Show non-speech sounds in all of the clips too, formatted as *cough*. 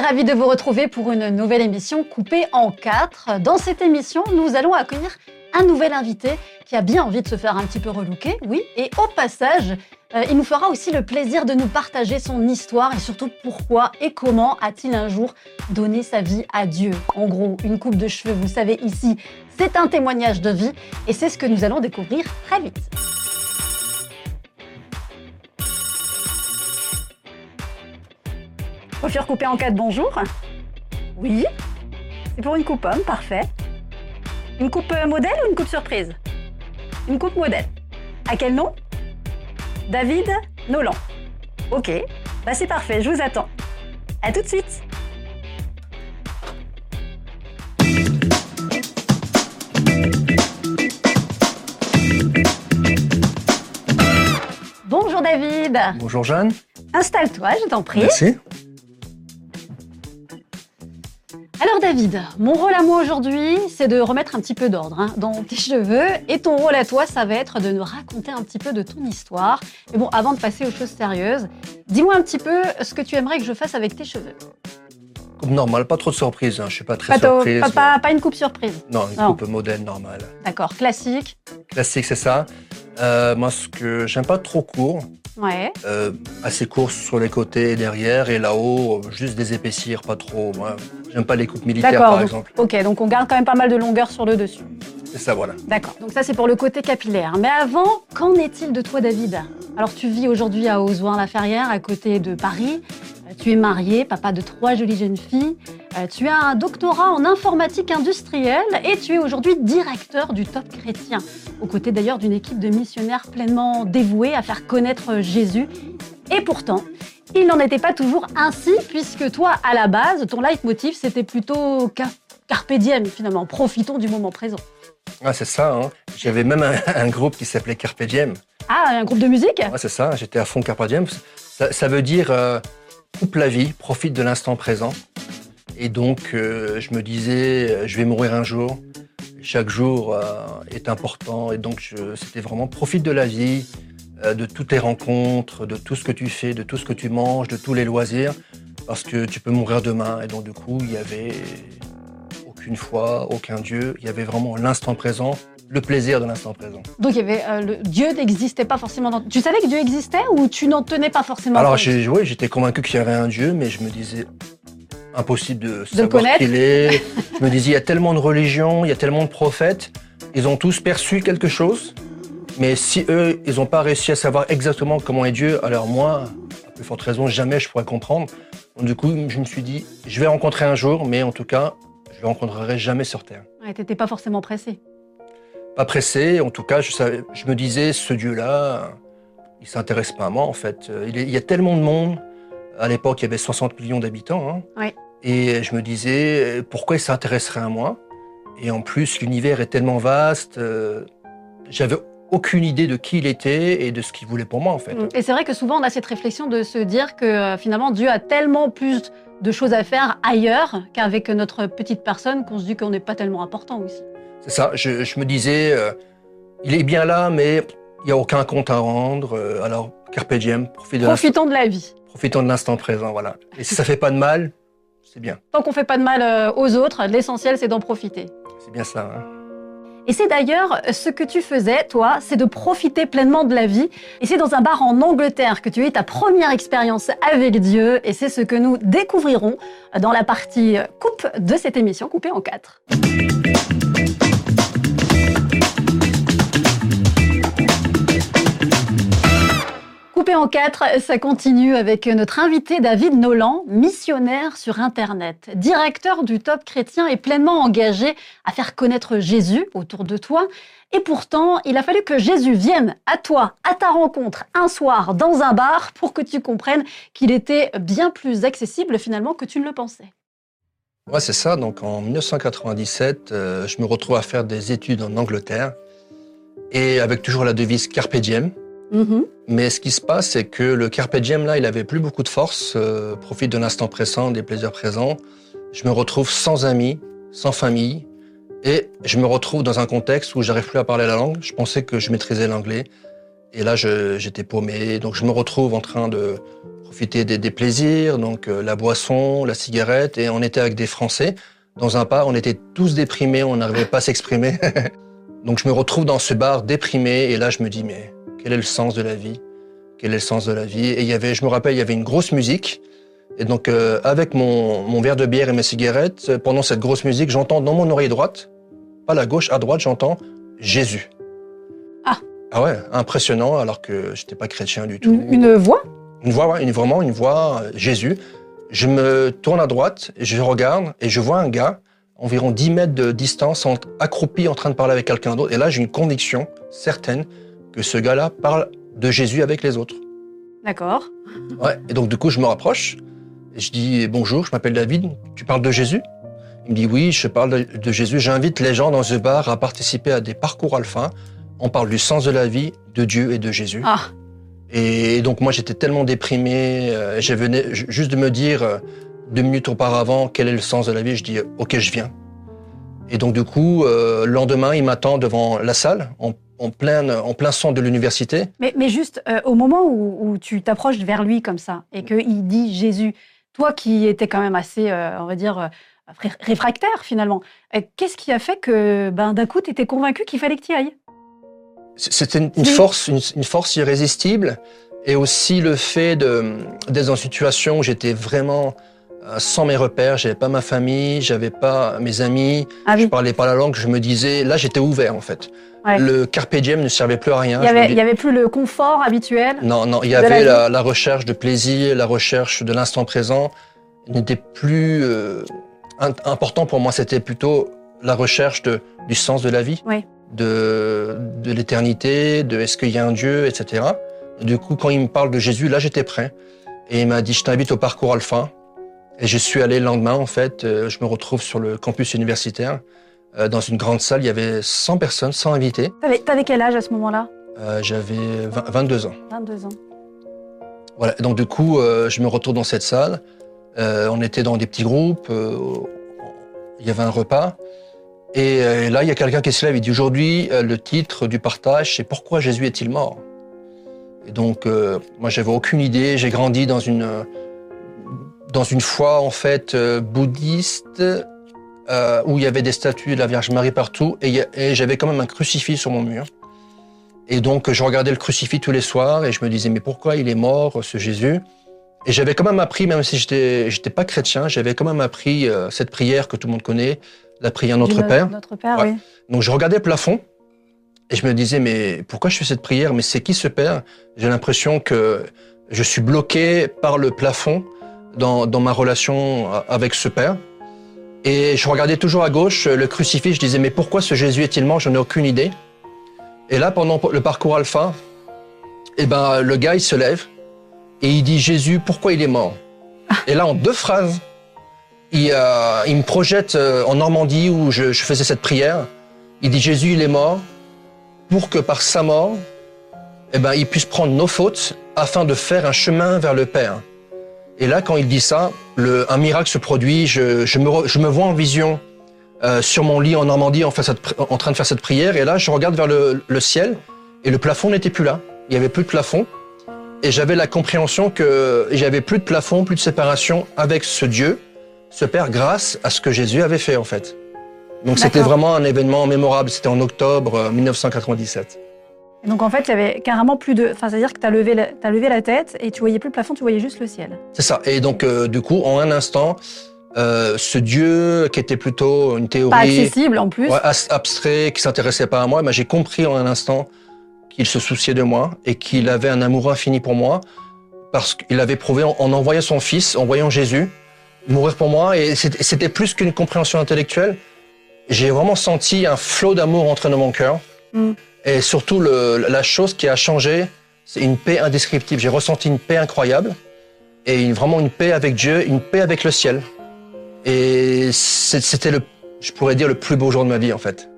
à tous et ravi de vous retrouver pour une nouvelle émission coupée en quatre. Dans cette émission, nous allons accueillir un nouvel invité qui a bien envie de se faire un petit peu relooker, oui, et au passage, euh, il nous fera aussi le plaisir de nous partager son histoire et surtout pourquoi et comment a-t-il un jour donné sa vie à Dieu. En gros, une coupe de cheveux, vous savez ici, c'est un témoignage de vie et c'est ce que nous allons découvrir très vite. Coiffure coupée en quatre, bonjour. Oui, c'est pour une coupe homme, parfait. Une coupe euh, modèle ou une coupe surprise? Une coupe modèle. À quel nom? David Nolan. Ok, bah c'est parfait, je vous attends. À tout de suite. Bonjour David. Bonjour Jeanne. Installe-toi, je t'en prie. Merci. Alors David, mon rôle à moi aujourd'hui, c'est de remettre un petit peu d'ordre hein, dans tes cheveux. Et ton rôle à toi, ça va être de nous raconter un petit peu de ton histoire. Mais bon, avant de passer aux choses sérieuses, dis-moi un petit peu ce que tu aimerais que je fasse avec tes cheveux. Coupe normale, pas trop de surprise. Hein. Je suis pas très Pas, tôt- surprise. pas- pas- pas une coupe surprise. Non, une Non. coupe modèle normale. D'accord, classique. Classique, c'est ça. Euh, moi, ce que j'aime pas trop court, Ouais. euh, assez court sur les côtés et derrière, et là-haut, juste des épaissir, pas trop. Moi, j'aime pas les coupes militaires, par donc- exemple. Ok, donc on garde quand même pas mal de longueur sur le dessus. C'est ça, voilà. D'accord. Donc ça, c'est pour le côté capillaire. Mais avant, qu'en est-il de toi, David? Alors, tu vis aujourd'hui à Ozoin-la-Ferrière, à côté de Paris. Euh, Tu es marié, papa de trois jolies jeunes filles. Euh, Tu as un doctorat en informatique industrielle et tu es aujourd'hui directeur du Top Chrétien, aux côtés d'ailleurs d'une équipe de missionnaires pleinement dévoués à faire connaître Jésus. Et pourtant, il n'en était pas toujours ainsi, puisque toi, à la base, ton leitmotiv, c'était plutôt ca- carpe finalement. Profitons du moment présent. Ah, c'est ça. Hein. J'avais même un, *laughs* un groupe qui s'appelait Carpe Diem. Ah, un groupe de musique? Ouais, c'est ça. J'étais à fond Carpe Diem. Ça, ça veut dire euh, coupe la vie, profite de l'instant présent. Et donc, euh, je me disais, euh, je vais mourir un jour. Chaque jour euh, est important. Et donc, c'était vraiment profite de la vie, de toutes tes rencontres, de tout ce que tu fais, de tout ce que tu manges, de tous les loisirs. Parce que tu peux mourir demain. Et donc, du coup, il y avait aucune foi, aucun Dieu. Il y avait vraiment l'instant présent, le plaisir de l'instant présent. Donc, il y avait, euh, le Dieu n'existait pas forcément dans... Tu savais que Dieu existait ou tu n'en tenais pas forcément Alors, j'ai, ouais, j'étais convaincu qu'il y avait un Dieu, mais je me disais impossible de, savoir qui il est. je me disais, il y a tellement de religions, il y a tellement de prophètes, ils ont tous perçu quelque chose, mais si eux, ils n'ont pas réussi à savoir exactement comment est Dieu, alors moi, à plus forte raison, jamais je pourrais comprendre. Donc, du coup, je me suis dit, je vais rencontrer un jour, mais en tout cas, je le rencontrerai jamais sur Terre. Ouais, t'étais pas forcément pressé. Pas pressé, en tout cas, je, savais, je me disais, ce Dieu-là, il s'intéresse pas à moi, en fait. Il, est- il y a tellement de monde. À l'époque, il y avait 60 millions d'habitants. hein. Ouais. Et je me disais, pourquoi il s'intéresserait à moi? Et en plus, l'univers est tellement vaste. euh, J'avais aucune idée de qui il était et de ce qu'il voulait pour moi, en fait. Et c'est vrai que souvent, on a cette réflexion de se dire que euh, finalement, Dieu a tellement plus de choses à faire ailleurs qu'avec notre petite personne qu'on se dit qu'on n'est pas tellement important aussi. C'est ça, je, je me disais, euh, il est bien là, mais il n'y a aucun compte à rendre. euh, alors, carpe diem, profite de Profitons de la vie. profitons de l'instant présent, voilà. Et si ça fait pas de mal, c'est bien. Tant qu'on fait pas de mal aux autres, l'essentiel, c'est d'en profiter. C'est bien ça. hein. Et c'est d'ailleurs ce que tu faisais, toi, c'est de profiter pleinement de la vie. Et c'est dans un bar en Angleterre que tu as ta première expérience avec Dieu. Et c'est ce que nous découvrirons dans la partie coupe de cette émission, coupée en quatre. Coupé en quatre, ça continue avec notre invité David Nolan, missionnaire sur Internet, directeur du Top Chrétien et pleinement engagé à faire connaître Jésus autour de toi. Et pourtant, il a fallu que Jésus vienne à toi, à ta rencontre, un soir dans un bar pour que tu comprennes qu'il était bien plus accessible finalement que tu ne le pensais. Ouais, c'est ça. Donc en 1997, euh, je me retrouve à faire des études en Angleterre et avec toujours la devise Carpe Diem. Mhm. Mais ce qui se passe, c'est que le Carpe Diem, là, il avait plus beaucoup de force, euh, profite de l'instant présent, des plaisirs présents. Je me retrouve sans amis, sans famille, et je me retrouve dans un contexte où j'arrive plus à parler la langue. Je pensais que je maîtrisais l'anglais. Et là, j'étais paumé. Donc, je me retrouve en train de profiter des, plaisirs, donc euh, la boisson, la cigarette. Et on était avec des Français dans un bar. On était tous déprimés. On n'arrivait pas à s'exprimer. *laughs* donc, je me retrouve dans ce bar déprimé. Et là, je me dis, mais quel est le sens de la vie? Quel est le sens de la vie? Et il y avait, je me rappelle, il y avait une grosse musique. Et donc, euh, avec mon, mon verre de bière et mes cigarettes, pendant cette grosse musique, j'entends dans mon oreille droite, pas la gauche, à droite, j'entends Jésus. Ah ouais, impressionnant, alors que j'étais pas chrétien du tout. Une, voix? Une voix, ouais, une, vraiment une voix, euh, Jésus. Je me tourne à droite, je regarde, et je vois un gars, environ 10 mètres de distance, accroupi en train de parler avec quelqu'un d'autre. Et là, j'ai une conviction certaine que ce gars-là parle de Jésus avec les autres. D'accord. Ouais, et donc du coup, je me rapproche, et je dis bonjour, je m'appelle David, tu parles de Jésus? Il me dit oui, je parle de Jésus. J'invite les gens dans ce bar à participer à des parcours alpha on parle du sens de la vie, de Dieu et de Jésus. Ah. Et donc moi j'étais tellement déprimé, euh, je venais juste de me dire euh, deux minutes auparavant quel est le sens de la vie, je dis ok je viens. Et donc du coup euh, le lendemain il m'attend devant la salle en, plein en plein centre de l'université. Mais, mais juste au moment où, tu t'approches vers lui comme ça et qu'il dit Jésus, toi qui étais quand même assez on va dire réfractaire finalement, qu'est-ce qui a fait que ben, d'un coup tu étais convaincu qu'il fallait que tu y ailles c'était une, force, une, force irrésistible, et aussi le fait d'être dans une situation où j'étais vraiment euh, sans mes repères, j'avais pas ma famille, j'avais pas mes amis, ah je parlais pas la langue, je me disais, là j'étais ouvert en fait. Le carpe diem ne servait plus à rien. Il y, avait, plus le confort habituel. Non, non, il y avait la, recherche de plaisir, la recherche de l'instant présent n'était plus euh, important pour moi. C'était plutôt la recherche de, du sens de la vie. Oui de, de l'éternité, de est-ce qu'il y a un Dieu, etc. du coup, quand il me parle de Jésus, là, j'étais prêt. Et il m'a dit, je t'invite au parcours alpha. Et je suis allé le lendemain, en fait, euh, je me retrouve sur le campus universitaire, euh, dans une grande salle, il y avait 100 personnes, 100 invités. T'avais quel âge à ce moment-là? Euh, J'avais 22 ans. 22 ans. Voilà, donc du coup, je me retrouve dans cette salle. on était dans des petits groupes, il y avait un repas. Et là, il y a quelqu'un qui se lève et dit aujourd'hui, le titre du partage, c'est Pourquoi Jésus est-il mort? Et donc, euh, moi, j'avais aucune idée. J'ai grandi dans une, dans une foi, en fait, euh, bouddhiste, où il y avait des statues de la Vierge Marie partout, et, et j'avais quand même un crucifix sur mon mur. Et donc, je regardais le crucifix tous les soirs, et je me disais, mais pourquoi il est mort, ce Jésus? Et j'avais quand même appris, même si j'étais, j'étais pas chrétien, j'avais quand même appris cette prière que tout le monde connaît, la prière Notre Père. Notre Père, oui. Donc je regardais le plafond et je me disais, mais pourquoi je fais cette prière? Mais c'est qui ce Père? J'ai l'impression que je suis bloqué par le plafond dans, dans, ma relation avec ce Père. Et je regardais toujours à gauche le crucifix, je disais, mais pourquoi ce Jésus est-il mort? J'en ai aucune idée. Et là, pendant le parcours alpha, eh ben, le gars, il se lève et il dit, Jésus, pourquoi il est mort? Et là, en deux phrases, il, euh, il me projette euh, en Normandie où je, je, faisais cette prière. Il dit Jésus, il est mort pour que par sa mort, eh ben, il puisse prendre nos fautes afin de faire un chemin vers le Père. Et là, quand il dit ça, le, un miracle se produit. Je, je, me, je me vois en vision euh, sur mon lit en Normandie en, fait cette, en, train de faire cette prière. Et là, je regarde vers le, le ciel et le plafond n'était plus là. Il y avait plus de plafond. Et j'avais la compréhension que j'avais plus de plafond, plus de séparation avec ce Dieu se perd grâce à ce que Jésus avait fait en fait. Donc c'était vraiment un événement mémorable, c'était en octobre 1997. Euh, donc en fait, il y avait carrément plus de... Enfin, c'est-à-dire que tu as, levé la... as levé la tête et tu voyais plus le plafond, tu voyais juste le ciel. C'est ça. Et donc euh, du coup, en un instant, euh, ce Dieu qui était plutôt une théorie... Pas accessible en plus. abstrait, qui s'intéressait pas à moi, ben, j'ai compris en un instant qu'il se souciait de moi et qu'il avait un amour infini pour moi parce qu'il avait prouvé en, en envoyant son fils, en voyant Jésus, mourir pour moi. Et c'était plus qu'une compréhension intellectuelle. J'ai vraiment senti un flot d'amour entrer dans mon cœur. Mm. Et surtout, la chose qui a changé, c'est une paix indescriptible. J'ai ressenti une paix incroyable. Et vraiment une paix avec Dieu, une paix avec le ciel. Et c'était le, je pourrais dire, le plus beau jour de ma vie, en fait.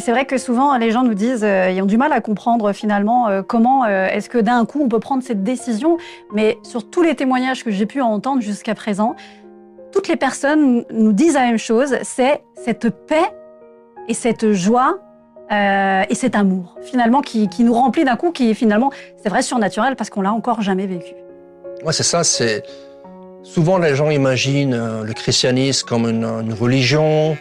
C'est vrai que souvent les gens nous disent, euh, ils ont du mal à comprendre finalement euh, comment euh, est-ce que d'un coup on peut prendre cette décision. Mais sur tous les témoignages que j'ai pu entendre jusqu'à présent, toutes les personnes nous disent la même chose, c'est cette paix et cette joie euh, et cet amour, finalement, qui, qui nous remplit d'un coup, qui est finalement, c'est vrai, surnaturel parce qu'on l'a encore jamais vécu. Ouais, c'est ça. C'est souvent les gens imaginent euh, le christianisme comme une, une religion.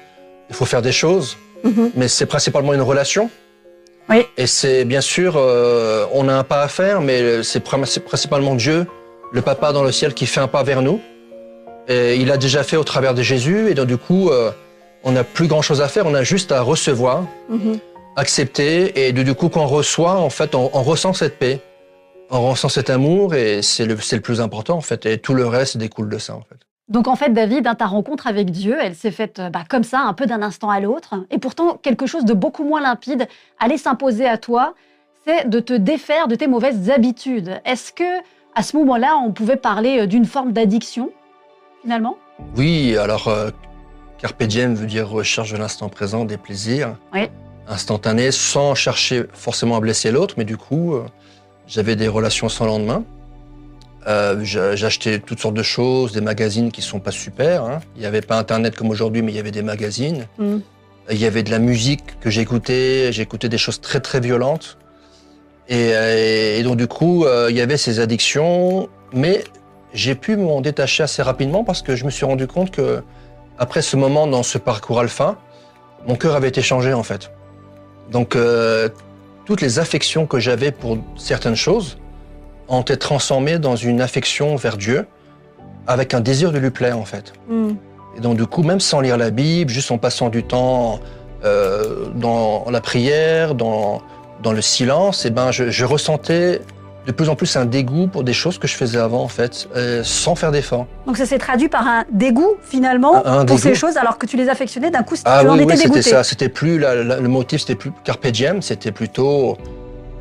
Il faut faire des choses, Mhm. mais c'est principalement une relation. Oui. Et c'est bien sûr, euh, on a un pas à faire, mais c'est principalement Dieu, le Papa dans le ciel, qui fait un pas vers nous. Et il a déjà fait au travers de Jésus, et donc du coup, euh, on n'a plus grand chose à faire. On a juste à recevoir, Mhm. Accepter, et du coup, quand on reçoit, en fait, on, on ressent cette paix, on ressent cet amour, et c'est le, c'est le plus important, en fait. Et tout le reste découle de ça, en fait. Donc en fait, David, hein, ta rencontre avec Dieu, elle s'est faite euh, bah, comme ça, un peu d'un instant à l'autre. Et pourtant, quelque chose de beaucoup moins limpide allait s'imposer à toi, c'est de te défaire de tes mauvaises habitudes. Est-ce que à ce moment-là, on pouvait parler euh, d'une forme d'addiction, finalement? Oui, alors, euh, Carpe diem veut dire recherche de l'instant présent, des plaisirs. Oui. Instantanés, sans chercher forcément à blesser l'autre, mais du coup, euh, j'avais des relations sans lendemain. Euh, j'a- J'achetais toutes sortes de choses, des magazines qui sont pas super. hein. Il n'y avait pas Internet comme aujourd'hui, mais il y avait des magazines. Mm. Il y avait de la musique que j'écoutais. J'écoutais des choses très très violentes. Et, euh, et donc du coup, euh, il y avait ces addictions, mais j'ai pu m'en détacher assez rapidement parce que je me suis rendu compte que après ce moment dans ce parcours alpha, mon cœur avait été changé en fait. Donc euh, toutes les affections que j'avais pour certaines choses ont été transformées dans une affection vers Dieu avec un désir de lui plaire en fait. Et donc du coup, même sans lire la Bible, juste en passant du temps euh, dans la prière, dans, dans le silence, et ben je, je ressentais de plus en plus un dégoût pour des choses que je faisais avant en fait, euh, sans faire d'effort. Donc ça s'est traduit par un dégoût, finalement, Un- un pour dégoût. ces choses, alors que tu les affectionnais, d'un coup, Ah tu en oui, étais oui, c'était dégoûté. ça. C'était plus la- la- le motif, c'était plus carpe diem, c'était plutôt,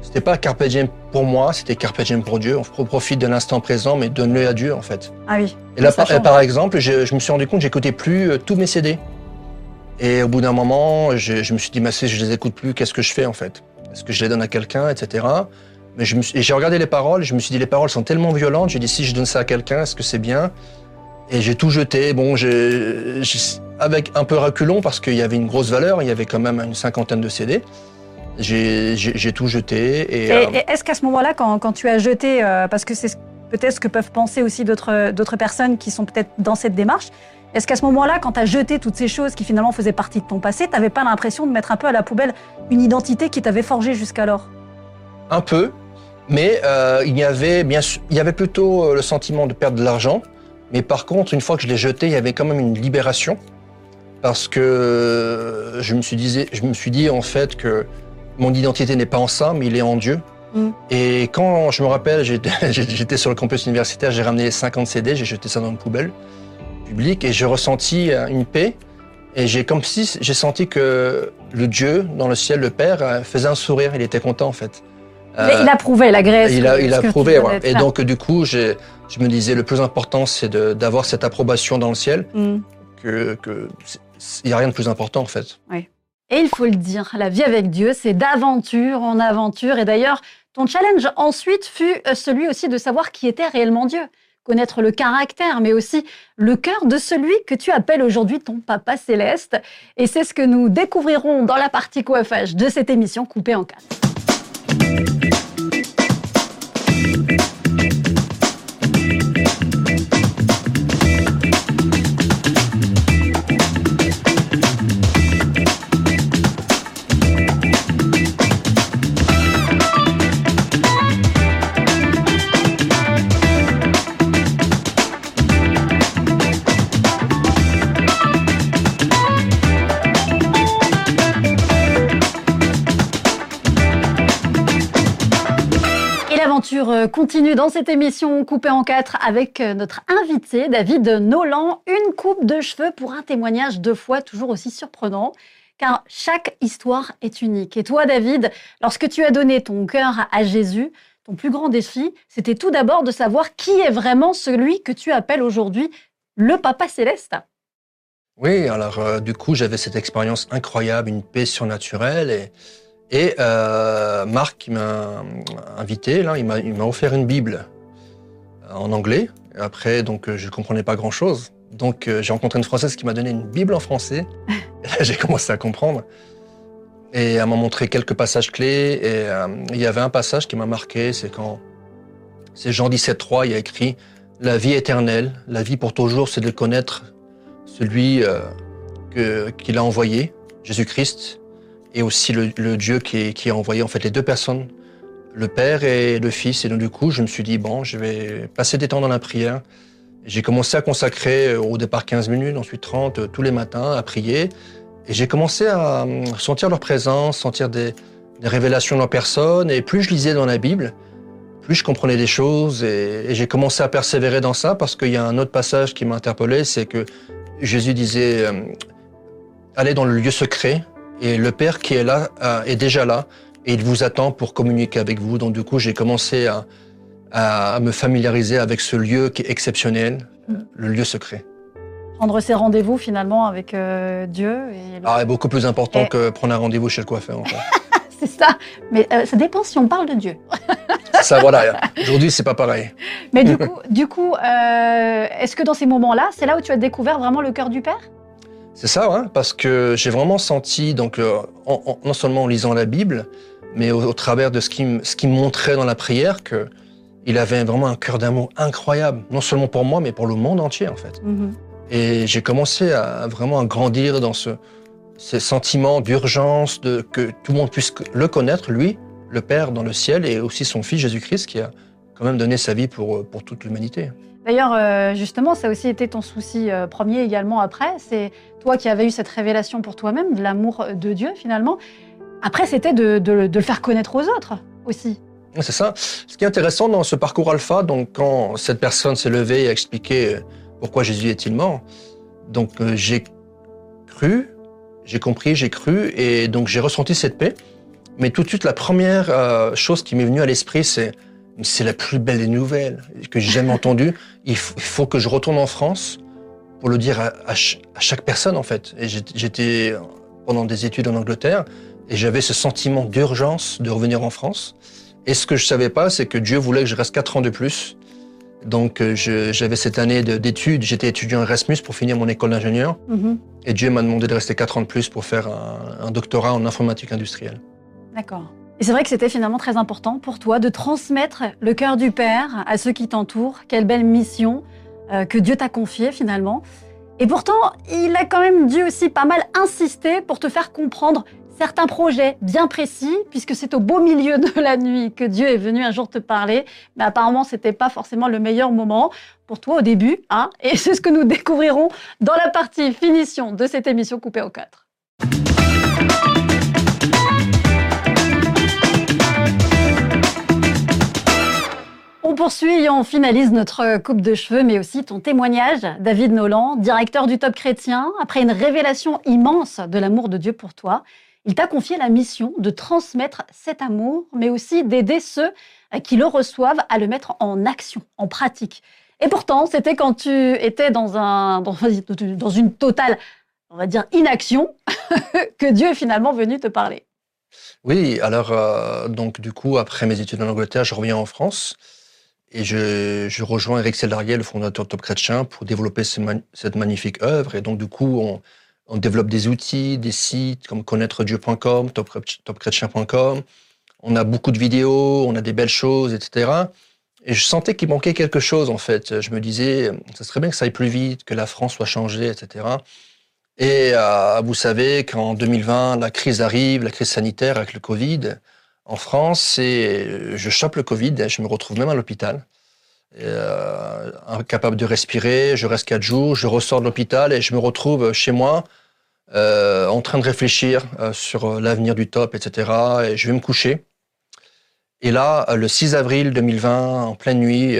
c'était pas carpe diem pour moi, c'était carpe diem pour Dieu. On profite de l'instant présent, mais donne-le à Dieu en fait. Ah oui. Et là, par, exemple, je, je me suis rendu compte, que j'écoutais plus euh, tous mes CD. Et au bout d'un moment, je, je me suis dit, mais si je les écoute plus, qu'est-ce que je fais en fait? Est-ce que je les donne à quelqu'un, etc. Mais je me suis- et j'ai regardé les paroles, je me suis dit, les paroles sont tellement violentes. J'ai dit, si je donne ça à quelqu'un, est-ce que c'est bien? Et j'ai tout jeté. Bon, j'ai- avec un peu reculon parce qu'il y avait une grosse valeur, il y avait quand même une cinquantaine de CD. J'ai tout jeté. Et, Et, euh, et est-ce qu'à ce moment-là, quand, quand tu as jeté, euh, parce que c'est ce- peut-être ce que peuvent penser aussi d'autres d'autres personnes qui sont peut-être dans cette démarche, est-ce qu'à ce moment-là, quand tu as jeté toutes ces choses qui finalement faisaient partie de ton passé, tu n'avais pas l'impression de mettre un peu à la poubelle une identité qui t'avait forgé jusqu'alors? Un peu, mais euh, il y avait bien sûr, il y avait plutôt euh, le sentiment de perdre de l'argent. Mais par contre, une fois que je l'ai jeté, il y avait quand même une libération parce que euh, je me suis dit, je me suis dit en fait que mon identité n'est pas en ça, mais il est en Dieu. Mm. Et quand je me rappelle, j'étais *laughs* sur le campus universitaire, j'ai ramené les 50 CD, j'ai jeté ça dans une poubelle publique et j'ai ressenti une paix. Et j'ai comme si j'ai senti que le Dieu dans le ciel, le Père, faisait un sourire. Il était content en fait. Il a- Il a prouvé la Grèce. Il a, il a que tu prouvé, venais ouais. de Et donc, du coup, je me disais, le plus important, c'est d'avoir cette approbation dans le ciel, Mm. que, que il n'y a rien de plus important, en fait. Et il faut le dire, la vie avec Dieu, c'est d'aventure en aventure. Et d'ailleurs, ton challenge ensuite fut euh, celui aussi de savoir qui était réellement Dieu. Connaître le caractère, mais aussi le cœur de celui que tu appelles aujourd'hui ton Papa Céleste. Et c'est ce que nous découvrirons dans la partie coiffage de cette émission coupée en quatre. Et euh, continue dans cette émission coupée en quatre avec euh, notre invité David Nolan. Une coupe de cheveux pour un témoignage de foi toujours aussi surprenant, car chaque histoire est unique. Et toi, David, lorsque tu as donné ton cœur à Jésus, ton plus grand défi, c'était tout d'abord de savoir qui est vraiment celui que tu appelles aujourd'hui le Papa Céleste. Oui, alors, euh, du coup, j'avais cette expérience incroyable, une paix surnaturelle. Et, et euh, Marc, qui m'a invité, là, il m'a offert une Bible euh, en anglais. Après, donc, euh, je ne comprenais pas grand-chose. Donc, j'ai rencontré une Française qui m'a donné une Bible en français. *laughs* J'ai commencé à comprendre. Et elle m'a montré quelques passages clés. Et euh, il y avait un passage qui m'a marqué, c'est quand c'est Jean 17.3, il y a écrit La vie éternelle, la vie pour toujours, c'est de connaître celui euh, qu'il a envoyé, Jésus-Christ, et aussi le, le Dieu qui, qui a envoyé en fait les deux personnes, le Père et le Fils. Et donc du coup, je me suis dit, bon, je vais passer des temps dans la prière. J'ai commencé à consacrer euh, au départ 15 minutes, ensuite 30, euh, tous les matins, à prier. Et j'ai commencé à euh, sentir leur présence, sentir des, des révélations de leur personne. Et plus je lisais dans la Bible, plus je comprenais des choses. Et, j'ai commencé à persévérer dans ça parce qu'il y a un autre passage qui m'a interpellé, c'est que Jésus disait, euh, allez dans le lieu secret. Et le Père qui est là euh, est déjà là et il vous attend pour communiquer avec vous. Donc du coup, j'ai commencé à, me familiariser avec ce lieu qui est exceptionnel, Mm. le lieu secret. Prendre ses rendez-vous finalement avec euh, Dieu. Et le- Ah, est beaucoup plus important Et- que prendre un rendez-vous chez le coiffeur. En fait. *laughs* C'est ça. Mais euh, ça dépend si on parle de Dieu. *laughs* ça, voilà. Aujourd'hui, c'est pas pareil. Mais du coup, du coup euh, est-ce que dans ces moments-là, c'est là où tu as découvert vraiment le cœur du Père? C'est ça, hein, parce que j'ai vraiment senti, donc, euh, en- en- non seulement en lisant la Bible, mais au, au travers de ce qu'il me- ce qu'il me montrait dans la prière, que il avait vraiment un cœur d'amour incroyable, non seulement pour moi, mais pour le monde entier, en fait. Et j'ai commencé à vraiment à grandir dans ce, ces sentiments d'urgence, de que tout le monde puisse le connaître, lui, le Père dans le ciel, et aussi son Fils Jésus-Christ, qui a quand même donné sa vie pour, pour toute l'humanité. D'ailleurs, euh, justement, ça a aussi été ton souci euh, premier également après. C'est toi qui avais eu cette révélation pour toi-même de l'amour de Dieu finalement. Après, c'était de, le faire connaître aux autres aussi. C'est ça. Ce qui est intéressant dans ce parcours alpha, donc quand cette personne s'est levée et a expliqué euh, pourquoi Jésus est-il mort, donc j'ai cru, j'ai compris, j'ai cru, et donc j'ai ressenti cette paix. Mais tout de suite, la première chose qui m'est venue à l'esprit, c'est c'est la plus belle des nouvelles que j'ai jamais entendue. Il, faut que je retourne en France pour le dire à, à ch- à chaque personne en fait. Et j'étais- pendant des études en Angleterre et j'avais ce sentiment d'urgence de revenir en France. Et ce que je savais pas, c'est que Dieu voulait que je reste quatre ans de plus. Donc euh, j'avais cette année de- d'études, j'étais étudiant Erasmus pour finir mon école d'ingénieur. Mhm. Et Dieu m'a demandé de rester quatre ans de plus pour faire un, un doctorat en informatique industrielle. D'accord. Et c'est vrai que c'était finalement très important pour toi de transmettre le cœur du Père à ceux qui t'entourent. Quelle belle mission euh, que Dieu t'a confiée finalement. Et pourtant, il a quand même dû aussi pas mal insister pour te faire comprendre certains projets bien précis, puisque c'est au beau milieu de la nuit que Dieu est venu un jour te parler. Mais apparemment, c'était pas forcément le meilleur moment pour toi au début, hein. Et c'est ce que nous découvrirons dans la partie finition de cette émission coupée au 4. On poursuit et on finalise notre coupe de cheveux, mais aussi ton témoignage, David Nolan, directeur du Top Chrétien. Après une révélation immense de l'amour de Dieu pour toi, il t'a confié la mission de transmettre cet amour, mais aussi d'aider ceux qui le reçoivent à le mettre en action, en pratique. Et pourtant, c'était quand tu étais dans, un, dans une totale, on va dire, inaction, *laughs* que Dieu est finalement venu te parler. Oui, alors euh, donc du coup après mes études en Angleterre, je reviens en France et je, je rejoins Eric Sellarié, le fondateur de Top Chrétien, pour développer cette magnifique œuvre. Et donc du coup, on, on développe des outils, des sites comme connaîtredieu.com, top- topchrétien.com. On a beaucoup de vidéos, on a des belles choses, etc. Et je sentais qu'il manquait quelque chose en fait. Je me disais, ça serait bien que ça aille plus vite, que la France soit changée, etc. Et euh, vous savez qu'en 2020, la crise arrive, la crise sanitaire avec le Covid en France, et je chope le Covid, et je me retrouve même à l'hôpital, euh, incapable de respirer. Je reste quatre jours, je ressors de l'hôpital et je me retrouve chez moi euh, en train de réfléchir euh, sur l'avenir du top, etc. Et je vais me coucher. Et là, le 6 avril 2020, en pleine nuit,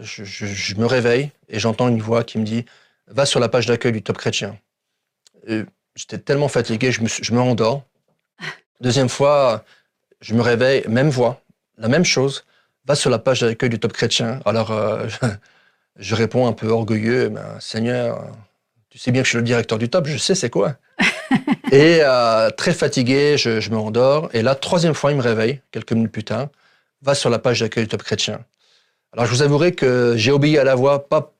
je, je- je me réveille et j'entends une voix qui me dit Va sur la page d'accueil du Top Chrétien. J'étais tellement fatigué, je me, suis- je me rendors. *laughs* Deuxième fois, je me réveille, même voix, la même chose. Va sur la page d'accueil du Top Chrétien. Alors, euh, je, je réponds un peu orgueilleux Ben, Seigneur, tu sais bien que je suis le directeur du Top, je sais c'est quoi. *laughs* Et euh, très fatigué, je, je me rendors. Et là, troisième fois, il me réveille, quelques minutes plus tard. Va sur la page d'accueil du Top Chrétien. Alors, je vous avouerai que j'ai obéi à la voix, pas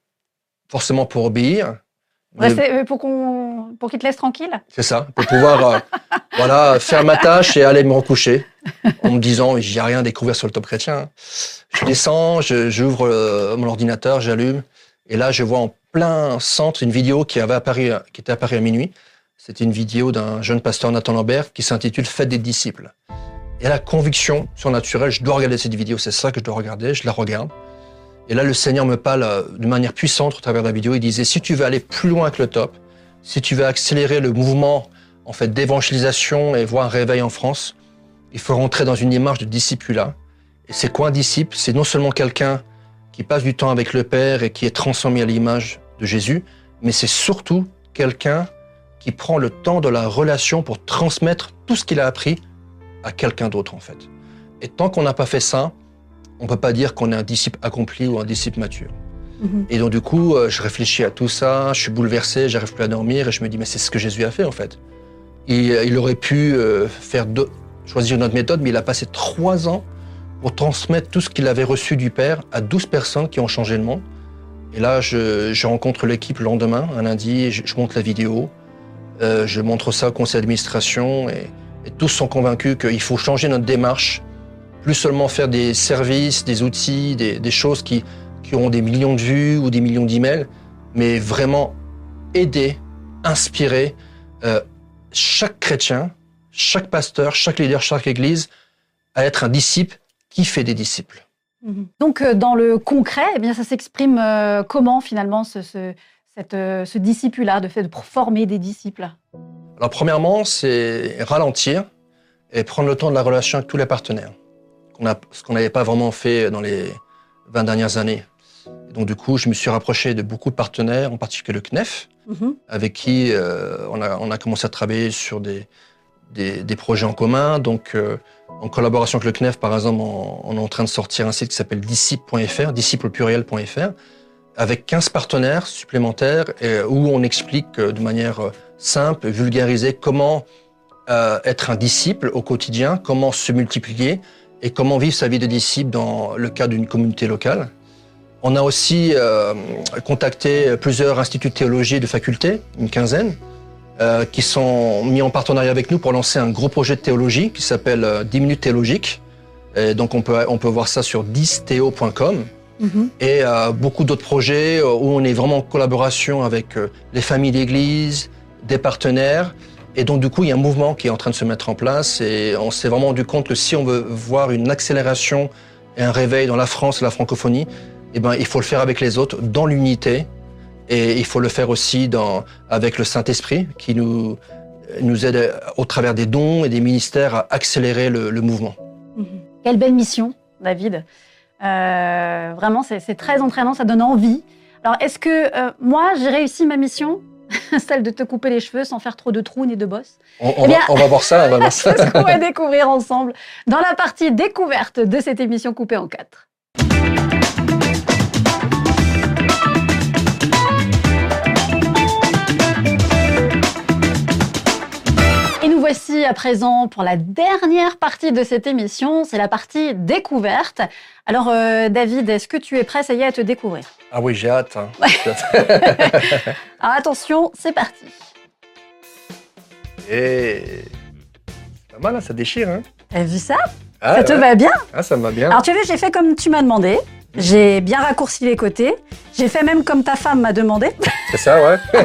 forcément pour obéir, Euh, pour qu'on, pour qu'il te laisse tranquille. C'est ça, pour pouvoir, euh, *laughs* voilà, faire ma tâche et aller me recoucher, en me disant, j'ai rien découvert sur le top chrétien. Je descends, j'ouvre euh, mon ordinateur, j'allume, et là, je vois en plein centre une vidéo qui avait apparu, qui était apparue à minuit. C'était une vidéo d'un jeune pasteur Nathan Lambert qui s'intitule Fête des disciples. Et la conviction surnaturelle, je dois regarder cette vidéo, c'est ça que je dois regarder, je la regarde. Et là, le Seigneur me parle euh, de manière puissante au travers de la vidéo. Il disait, si tu veux aller plus loin que le top, si tu veux accélérer le mouvement en fait d'évangélisation et voir un réveil en France, il faut rentrer dans une image de discipulat. Et c'est quoi un disciple? C'est non seulement quelqu'un qui passe du temps avec le Père et qui est transformé à l'image de Jésus, mais c'est surtout quelqu'un qui prend le temps de la relation pour transmettre tout ce qu'il a appris à quelqu'un d'autre en fait. Et tant qu'on n'a pas fait ça, on peut pas dire qu'on est un disciple accompli ou un disciple mature. Mhm. Et donc du coup, euh, je réfléchis à tout ça, je suis bouleversé, j'arrive plus à dormir et je me dis mais c'est ce que Jésus a fait en fait. Et, euh, il aurait pu euh, faire choisir une autre méthode, mais il a passé trois ans pour transmettre tout ce qu'il avait reçu du Père à douze personnes qui ont changé le monde. Et là, je, rencontre l'équipe le lendemain, un lundi, je, je monte la vidéo, je montre ça au conseil d'administration et, et tous sont convaincus qu'il faut changer notre démarche plus seulement faire des services, des outils, des, choses qui, qui auront des millions de vues ou des millions d'emails, mais vraiment aider, inspirer euh, chaque chrétien, chaque pasteur, chaque leader, chaque église à être un disciple qui fait des disciples. Mhm. Donc, euh, dans le concret, eh bien, ça s'exprime euh, comment finalement ce, ce, cette, ce disciple-là, de fait de former des disciples? Alors, premièrement, c'est ralentir et prendre le temps de la relation avec tous les partenaires ce qu'on n'avait pas vraiment fait dans les 20 dernières années. donc du coup, je me suis rapproché de beaucoup de partenaires, en particulier le CNEF, mhm. avec qui euh, on, a, on, a, commencé à travailler sur des, des, projets en commun. Donc, euh, en collaboration avec le CNEF, par exemple, on, est en train de sortir un site qui s'appelle disciple.fr, disciplepluriel.fr, avec 15 partenaires supplémentaires où on explique euh, de manière simple, vulgarisée, comment être un disciple au quotidien, comment se multiplier, et comment vivre sa vie de disciple dans le cadre d'une communauté locale. On a aussi euh, contacté plusieurs instituts de théologie de faculté, une quinzaine, euh, qui sont mis en partenariat avec nous pour lancer un gros projet de théologie qui s'appelle 10 euh, minutes théologiques. Et donc on peut, on peut voir ça sur 10théo.com. Mm-hmm. Et beaucoup d'autres projets où on est vraiment en collaboration avec les familles d'église, des partenaires. Et donc, du coup, il y a un mouvement qui est en train de se mettre en place et on s'est vraiment rendu compte que si on veut voir une accélération et un réveil dans la France et la francophonie, eh ben, il faut le faire avec les autres, dans l'unité. Et il faut le faire aussi avec le Saint-Esprit qui nous, nous aide au travers des dons et des ministères à accélérer le, mouvement. Mhm. Quelle belle mission, David. Euh, vraiment, c'est très entraînant, ça donne envie. Alors, est-ce que euh, moi, j'ai réussi ma mission *laughs* celle de te couper les cheveux sans faire trop de trous ni de bosses. On, eh va, voir ça, on va *laughs* C'est ce qu'on va découvrir ensemble dans la partie découverte de cette émission coupée en quatre. Et nous voici à présent pour la dernière partie de cette émission, c'est la partie découverte. Alors euh, David, est-ce que tu es prêt, ça y est, à te découvrir? Ah oui, j'ai hâte. Hein. *laughs* Alors attention, c'est parti. Et pas mal, hein, ça déchire. Hein T'as vu ça? Ah, Ça te va bien? Ah, ça me va bien. Alors tu as vu, j'ai fait comme tu m'as demandé. J'ai bien raccourci les côtés. J'ai fait même comme ta femme m'a demandé. C'est ça, ouais. *laughs*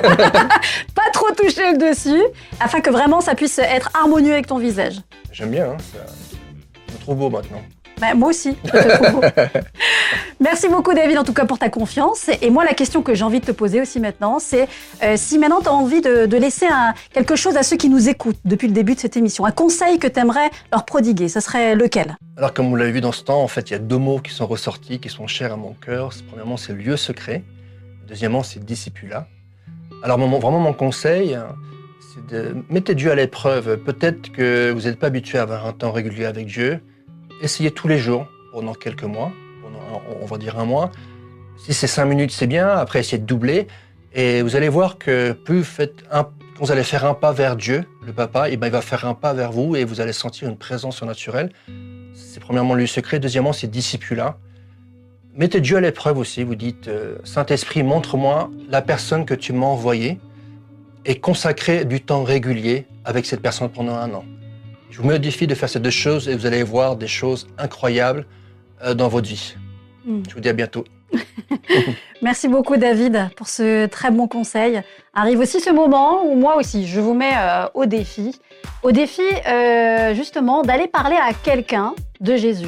trop toucher le dessus, afin que vraiment ça puisse être harmonieux avec ton visage. J'aime bien, hein, ça... je me trouve beau maintenant. Bah, moi aussi. *laughs* Merci beaucoup David en tout cas pour ta confiance. Et moi la question que j'ai envie de te poser aussi maintenant, c'est euh, si maintenant tu as envie de, laisser quelque chose à ceux qui nous écoutent depuis le début de cette émission, un conseil que tu aimerais leur prodiguer, ça serait lequel? Alors comme vous l'avez vu dans ce temps, en fait il y a deux mots qui sont ressortis, qui sont chers à mon cœur. Premièrement c'est lieu secret, deuxièmement c'est discipula. Alors vraiment mon conseil, c'est de mettre Dieu à l'épreuve. Peut-être que vous n'êtes pas habitué à avoir un temps régulier avec Dieu essayez tous les jours pendant quelques mois, pendant, on va dire un mois. Si c'est cinq minutes, c'est bien. Après, essayez de doubler. Et vous allez voir que plus vous faites un, quand vous allez faire un pas vers Dieu, le papa, et eh ben, il va faire un pas vers vous et vous allez sentir une présence surnaturelle. C'est premièrement le secret. Deuxièmement, c'est discipula. Mettez Dieu à l'épreuve aussi. Vous dites, euh, Saint-Esprit, montre-moi la personne que tu m'as envoyée et consacrez du temps régulier avec cette personne pendant un an. Je vous mets au défi de faire ces deux choses et vous allez voir des choses incroyables euh, dans votre vie. Mm. Je vous dis à bientôt. *laughs* Merci beaucoup David pour ce très bon conseil. Arrive aussi ce moment où moi aussi je vous mets euh, au défi, au défi euh, justement d'aller parler à quelqu'un de Jésus.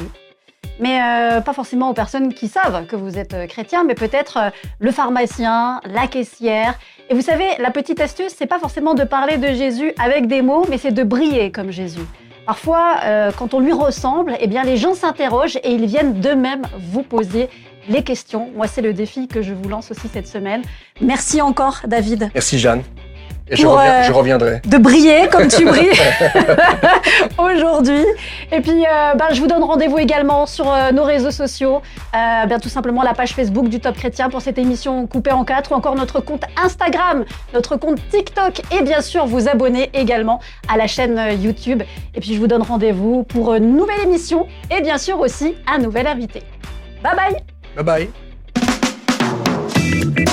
Mais euh, pas forcément aux personnes qui savent que vous êtes euh, chrétien, mais peut-être euh, le pharmacien, la caissière. Et vous savez, la petite astuce, c'est pas forcément de parler de Jésus avec des mots, mais c'est de briller comme Jésus. Parfois, euh, quand on lui ressemble, eh bien les gens s'interrogent et ils viennent d'eux-mêmes vous poser les questions. Moi, c'est le défi que je vous lance aussi cette semaine. Merci encore, David, Merci Jeanne. Et je, reviens- euh, je reviendrai. de briller comme tu *laughs* brilles *laughs* aujourd'hui. Et puis, euh, ben, je vous donne rendez-vous également sur euh, nos réseaux sociaux. Euh, bien, tout simplement la page Facebook du Top Chrétien pour cette émission coupée en quatre, ou encore notre compte Instagram, notre compte TikTok, et bien sûr vous abonner également à la chaîne YouTube. Et puis, je vous donne rendez-vous pour une nouvelle émission et bien sûr aussi un nouvel invité. Bye bye Bye bye.